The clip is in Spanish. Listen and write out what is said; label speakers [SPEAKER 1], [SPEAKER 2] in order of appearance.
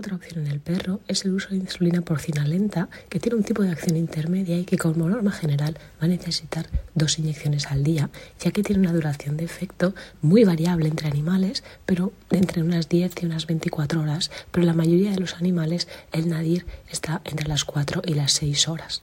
[SPEAKER 1] Otra opción en el perro es el uso de insulina porcina lenta, que tiene un tipo de acción intermedia y que como norma general va a necesitar dos inyecciones al día, ya que tiene una duración de efecto muy variable entre animales, pero entre unas 10 y unas 24 horas, pero la mayoría de los animales el nadir está entre las 4 y las 6 horas.